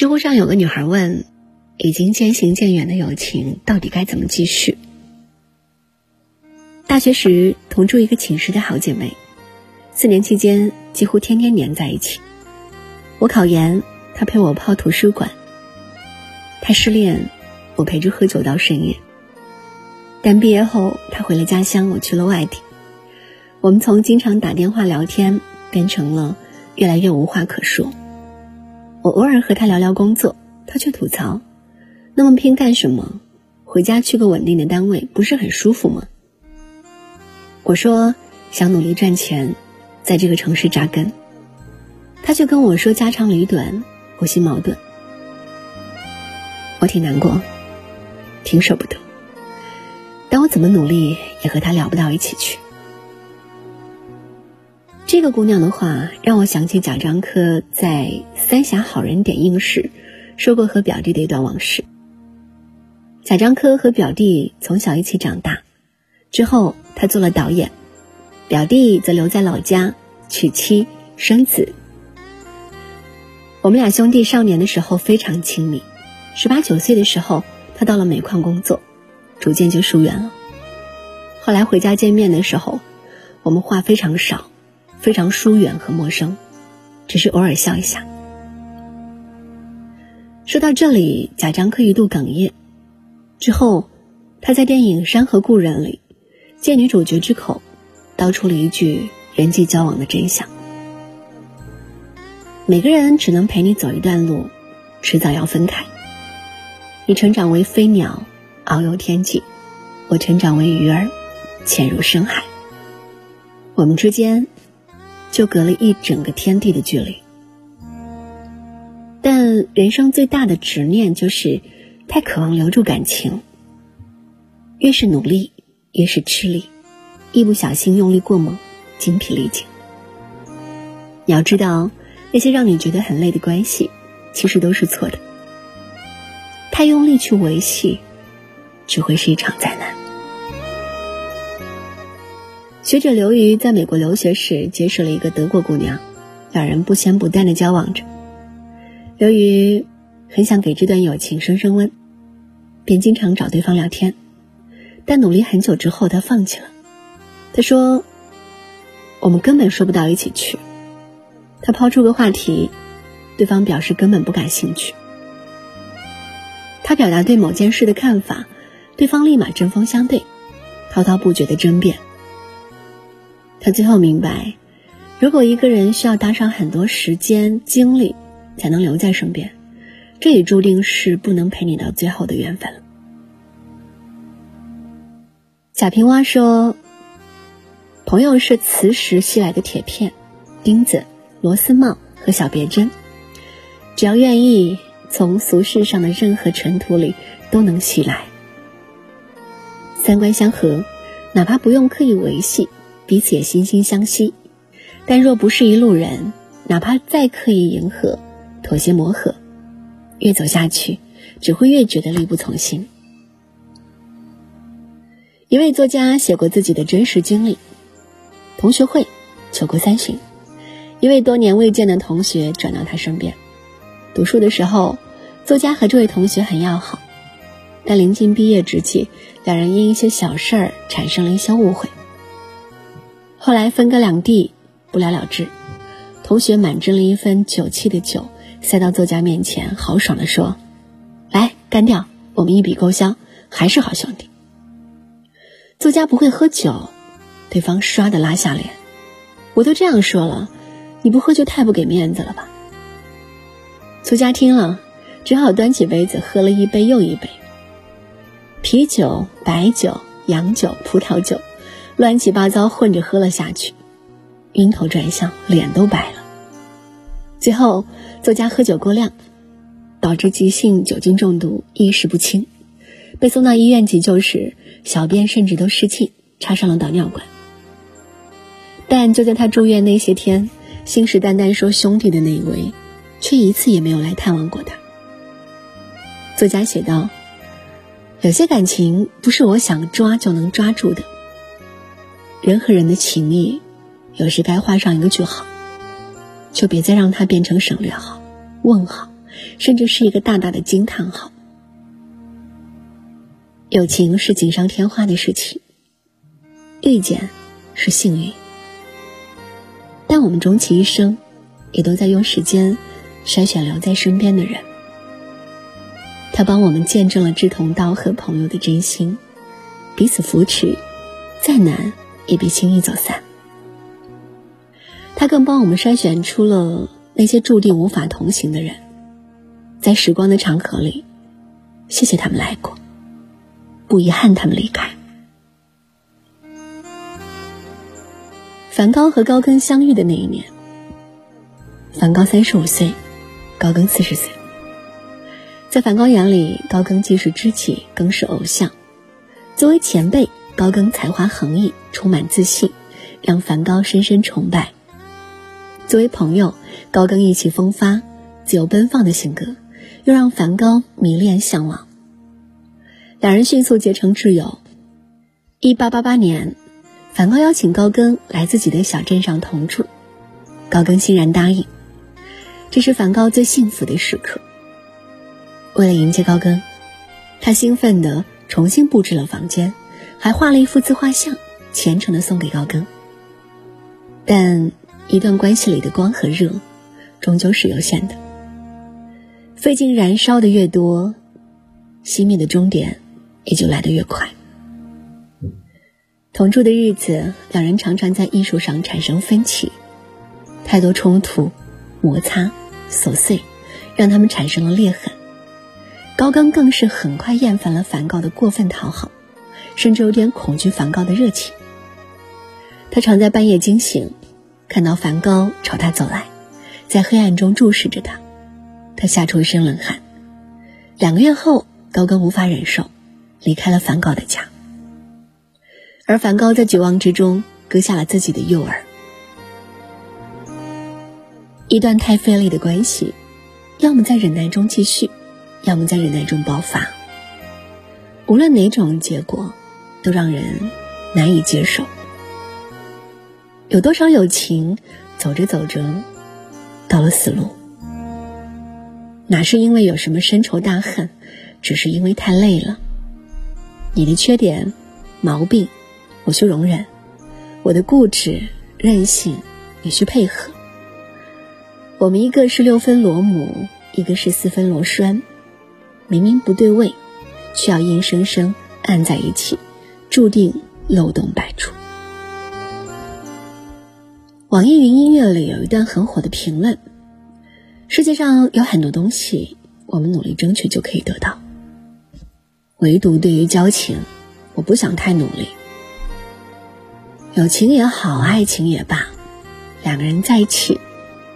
知乎上有个女孩问：“已经渐行渐远的友情，到底该怎么继续？”大学时同住一个寝室的好姐妹，四年期间几乎天天黏在一起。我考研，她陪我泡图书馆；她失恋，我陪着喝酒到深夜。但毕业后，她回了家乡，我去了外地。我们从经常打电话聊天，变成了越来越无话可说。我偶尔和他聊聊工作，他却吐槽：“那么拼干什么？回家去个稳定的单位，不是很舒服吗？”我说：“想努力赚钱，在这个城市扎根。”他却跟我说家长里短，不心矛盾。我挺难过，挺舍不得，但我怎么努力也和他聊不到一起去。这个姑娘的话让我想起贾樟柯在《三峡好人》点映时说过和表弟的一段往事。贾樟柯和表弟从小一起长大，之后他做了导演，表弟则留在老家娶妻生子。我们俩兄弟少年的时候非常亲密，十八九岁的时候他到了煤矿工作，逐渐就疏远了。后来回家见面的时候，我们话非常少。非常疏远和陌生，只是偶尔笑一下。说到这里，贾樟柯一度哽咽。之后，他在电影《山河故人》里，借女主角之口，道出了一句人际交往的真相：每个人只能陪你走一段路，迟早要分开。你成长为飞鸟，遨游天际；我成长为鱼儿，潜入深海。我们之间。就隔了一整个天地的距离，但人生最大的执念就是太渴望留住感情。越是努力，越是吃力，一不小心用力过猛，精疲力尽。你要知道，那些让你觉得很累的关系，其实都是错的。太用力去维系，只会是一场灾难。学者刘瑜在美国留学时结识了一个德国姑娘，两人不咸不淡的交往着。刘瑜很想给这段友情升升温，便经常找对方聊天，但努力很久之后，他放弃了。他说：“我们根本说不到一起去。”他抛出个话题，对方表示根本不感兴趣。他表达对某件事的看法，对方立马针锋相对，滔滔不绝的争辩。他最后明白，如果一个人需要搭上很多时间精力才能留在身边，这也注定是不能陪你到最后的缘分了。贾平凹说：“朋友是磁石吸来的铁片、钉子、螺丝帽和小别针，只要愿意，从俗世上的任何尘土里都能吸来。三观相合，哪怕不用刻意维系。”彼此也惺惺相惜，但若不是一路人，哪怕再刻意迎合、妥协磨合，越走下去，只会越觉得力不从心。一位作家写过自己的真实经历：同学会，酒过三巡，一位多年未见的同学转到他身边。读书的时候，作家和这位同学很要好，但临近毕业之际，两人因一些小事儿产生了一些误会。后来分隔两地，不了了之。同学满斟了一份酒气的酒，塞到作家面前，豪爽地说：“来，干掉，我们一笔勾销，还是好兄弟。”作家不会喝酒，对方唰的拉下脸：“我都这样说了，你不喝就太不给面子了吧？”作家听了，只好端起杯子喝了一杯又一杯，啤酒、白酒、洋酒、葡萄酒。乱七八糟混着喝了下去，晕头转向，脸都白了。最后，作家喝酒过量，导致急性酒精中毒，意识不清，被送到医院急救时，小便甚至都失禁，插上了导尿管。但就在他住院那些天，信誓旦旦说兄弟的那一位，却一次也没有来探望过他。作家写道：“有些感情不是我想抓就能抓住的。”人和人的情谊，有时该画上一个句号，就别再让它变成省略号、问号，甚至是一个大大的惊叹号。友情是锦上添花的事情，遇见是幸运，但我们终其一生，也都在用时间筛选留在身边的人。他帮我们见证了志同道合朋友的真心，彼此扶持，再难也别轻易走散。他更帮我们筛选出了那些注定无法同行的人，在时光的长河里，谢谢他们来过，不遗憾他们离开。梵高和高更相遇的那一年，梵高三十五岁，高更四十岁。在梵高眼里，高更既是知己，更是偶像。作为前辈，高更才华横溢，充满自信，让梵高深深崇拜。作为朋友，高更意气风发、自由奔放的性格，又让梵高迷恋向往。两人迅速结成挚友。一八八八年，梵高邀请高更来自己的小镇上同住，高更欣然答应。这是梵高最幸福的时刻。为了迎接高更，他兴奋地重新布置了房间，还画了一幅自画像，虔诚地送给高更。但一段关系里的光和热，终究是有限的。费劲燃烧的越多，熄灭的终点也就来得越快。同住的日子，两人常常在艺术上产生分歧，太多冲突、摩擦、琐碎，让他们产生了裂痕。高更更是很快厌烦了梵高的过分讨好，甚至有点恐惧梵高的热情。他常在半夜惊醒，看到梵高朝他走来，在黑暗中注视着他，他吓出一身冷汗。两个月后，高更无法忍受，离开了梵高的家。而梵高在绝望之中割下了自己的右耳。一段太费力的关系，要么在忍耐中继续。要么在忍耐中爆发，无论哪种结果，都让人难以接受。有多少友情走着走着到了死路？哪是因为有什么深仇大恨，只是因为太累了。你的缺点、毛病，我需容忍；我的固执、任性，你需配合。我们一个是六分螺母，一个是四分螺栓。明明不对位，却要硬生生按在一起，注定漏洞百出。网易云音乐里有一段很火的评论：世界上有很多东西，我们努力争取就可以得到，唯独对于交情，我不想太努力。友情也好，爱情也罢，两个人在一起，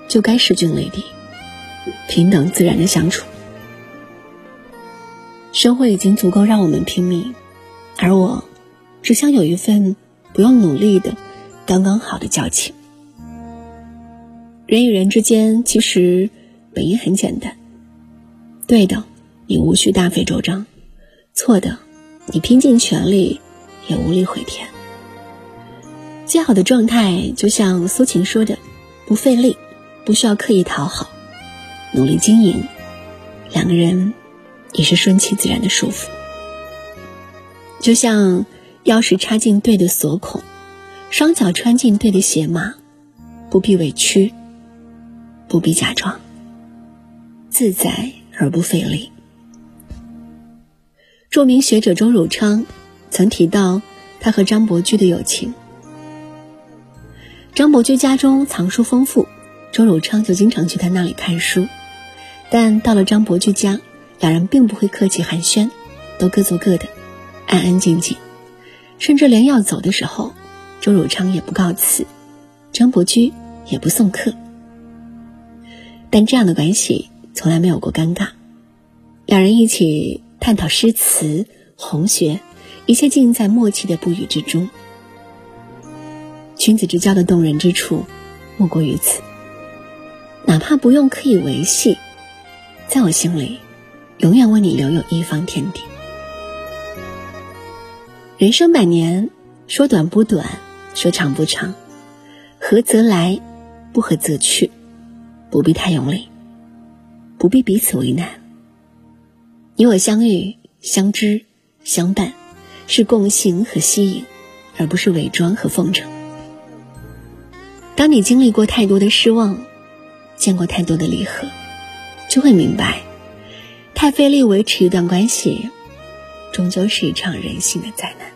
就该势均力敌，平等自然的相处。生活已经足够让我们拼命，而我只想有一份不用努力的刚刚好的交情。人与人之间其实本意很简单，对的，你无需大费周章；错的，你拼尽全力也无力回天。最好的状态，就像苏秦说的：“不费力，不需要刻意讨好，努力经营，两个人。”也是顺其自然的舒服，就像钥匙插进对的锁孔，双脚穿进对的鞋码，不必委屈，不必假装，自在而不费力。著名学者周汝昌曾提到他和张伯驹的友情。张伯驹家中藏书丰富，周汝昌就经常去他那里看书，但到了张伯驹家。两人并不会客气寒暄，都各做各的，安安静静，甚至连要走的时候，周汝昌也不告辞，张伯驹也不送客。但这样的关系从来没有过尴尬，两人一起探讨诗词、红学，一切尽在默契的不语之中。君子之交的动人之处，莫过于此。哪怕不用刻意维系，在我心里。永远为你留有一方天地。人生百年，说短不短，说长不长，合则来，不合则去，不必太用力，不必彼此为难。你我相遇、相知、相伴，是共性和吸引，而不是伪装和奉承。当你经历过太多的失望，见过太多的离合，就会明白，太费力维持一段关系，终究是一场人性的灾难。